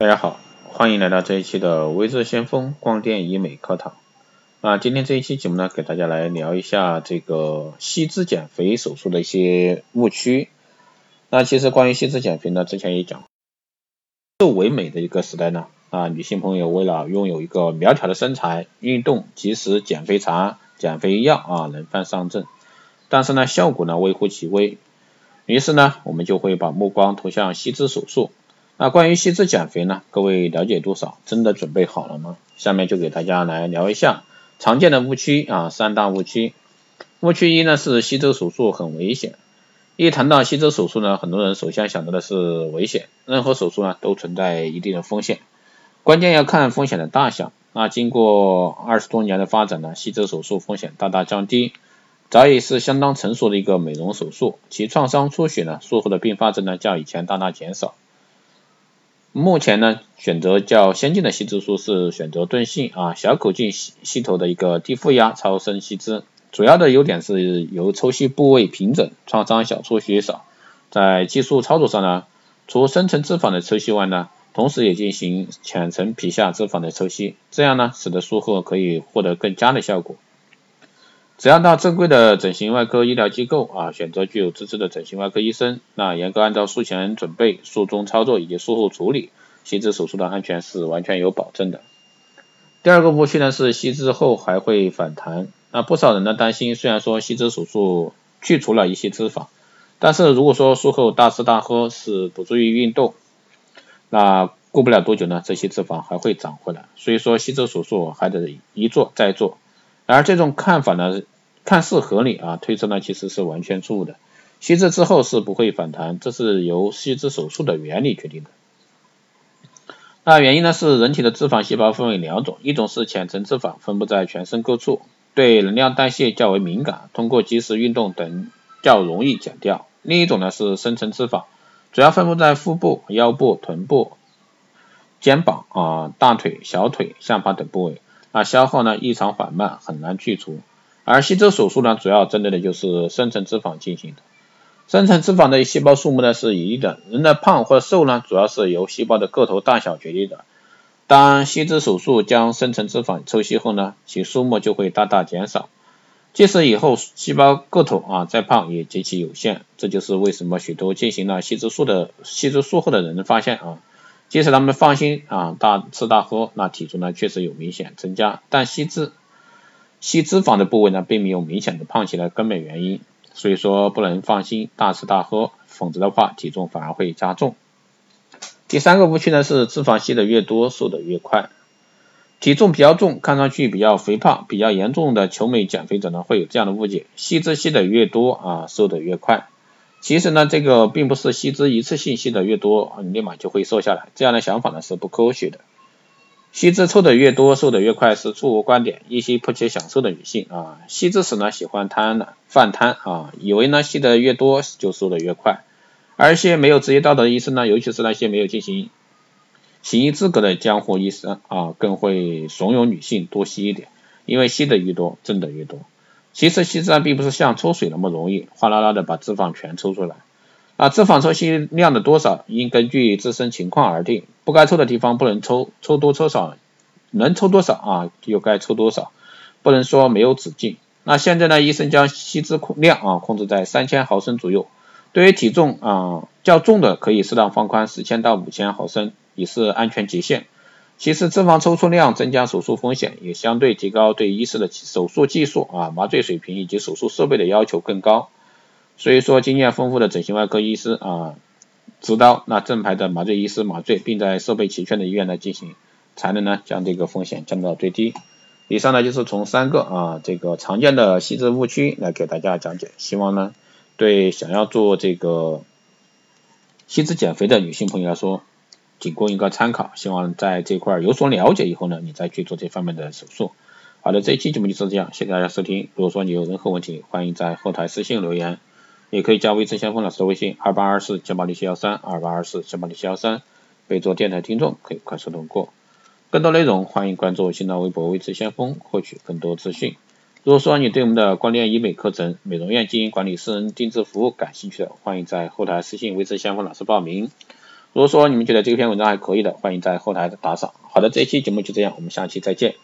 大家好，欢迎来到这一期的微智先锋光电医美课堂。啊，今天这一期节目呢，给大家来聊一下这个吸脂减肥手术的一些误区。那其实关于吸脂减肥呢，之前也讲，瘦为美的一个时代呢，啊，女性朋友为了拥有一个苗条的身材，运动即使减肥茶、减肥药啊能犯上阵，但是呢，效果呢微乎其微。于是呢，我们就会把目光投向吸脂手术。那关于吸脂减肥呢？各位了解多少？真的准备好了吗？下面就给大家来聊一下常见的误区啊，三大误区。误区一呢是吸脂手术很危险。一谈到吸脂手术呢，很多人首先想到的是危险。任何手术呢都存在一定的风险，关键要看风险的大小。那经过二十多年的发展呢，吸脂手术风险大大降低，早已是相当成熟的一个美容手术。其创伤出血呢，术后的并发症呢较以前大大减少。目前呢，选择较先进的吸脂术是选择钝性啊小口径吸吸头的一个低负压超声吸脂，主要的优点是由抽吸部位平整，创伤小出血少。在技术操作上呢，除深层脂肪的抽吸外呢，同时也进行浅层皮下脂肪的抽吸，这样呢，使得术后可以获得更佳的效果。只要到正规的整形外科医疗机构啊，选择具有资质的整形外科医生，那严格按照术前准备、术中操作以及术后处理，吸脂手术的安全是完全有保证的。第二个误区呢是吸脂后还会反弹，那不少人呢担心，虽然说吸脂手术去除了一些脂肪，但是如果说术后大吃大喝是不注意运动，那过不了多久呢，这些脂肪还会长回来，所以说吸脂手术还得一做再做。而这种看法呢，看似合理啊，推测呢其实是完全错误的。吸脂之后是不会反弹，这是由吸脂手术的原理决定的。那原因呢是人体的脂肪细胞分为两种，一种是浅层脂肪，分布在全身各处，对能量代谢较为敏感，通过及时运动等较容易减掉。另一种呢是深层脂肪，主要分布在腹部、腰部、臀部、肩膀啊、大腿、小腿、下巴等部位。那消耗呢异常缓慢，很难去除。而吸脂手术呢，主要针对的就是深层脂肪进行的。深层脂肪的细胞数目呢是一定的，人的胖或瘦呢，主要是由细胞的个头大小决定的。当吸脂手术将深层脂肪抽吸后呢，其数目就会大大减少。即使以后细胞个头啊再胖，也极其有限。这就是为什么许多进行了吸脂术的吸脂术后的人发现啊。即使他们放心啊大吃大喝，那体重呢确实有明显增加，但吸脂吸脂肪的部位呢并没有明显的胖起来根本原因，所以说不能放心大吃大喝，否则的话体重反而会加重。第三个误区呢是脂肪吸的越多瘦的越快，体重比较重，看上去比较肥胖，比较严重的求美减肥者呢会有这样的误解，吸脂吸的越多啊瘦的越快。其实呢，这个并不是吸脂一次性吸的越多，你立马就会瘦下来，这样的想法呢是不科学的。吸脂抽的越多，瘦的越快是错误观点。一些迫切享受的女性啊，吸脂时呢喜欢贪婪犯贪啊，以为呢吸的越多就瘦的越快。而一些没有职业道德的医生呢，尤其是那些没有进行行医资格的江湖医生啊，更会怂恿女性多吸一点，因为吸的越多，挣的越多。其实吸脂并不是像抽水那么容易，哗啦啦的把脂肪全抽出来。啊，脂肪抽吸量的多少应根据自身情况而定，不该抽的地方不能抽，抽多抽少，能抽多少啊就该抽多少，不能说没有止境。那现在呢，医生将吸脂量啊控制在三千毫升左右，对于体重啊较重的可以适当放宽四千到五千毫升，以示安全极限。其实脂肪抽出量增加手术风险，也相对提高对医师的手术技术啊、麻醉水平以及手术设备的要求更高。所以说，经验丰富的整形外科医师啊，指导那正牌的麻醉医师麻醉，并在设备齐全的医院来进行，才能呢将这个风险降到最低。以上呢就是从三个啊这个常见的细致误区来给大家讲解，希望呢对想要做这个吸脂减肥的女性朋友来说。仅供一个参考，希望在这块有所了解以后呢，你再去做这方面的手术。好的，这一期节目就是这样，谢谢大家收听。如果说你有任何问题，欢迎在后台私信留言，也可以加微之先锋老师的微信二八二四九八六七幺三二八二四九八六七幺三，备注电台听众可以快速通过。更多内容欢迎关注新浪微博微之先锋，获取更多资讯。如果说你对我们的光电医美课程、美容院经营管理、私人定制服务感兴趣的，欢迎在后台私信微之先锋老师报名。如果说你们觉得这篇文章还可以的，欢迎在后台打赏。好的，这一期节目就这样，我们下期再见。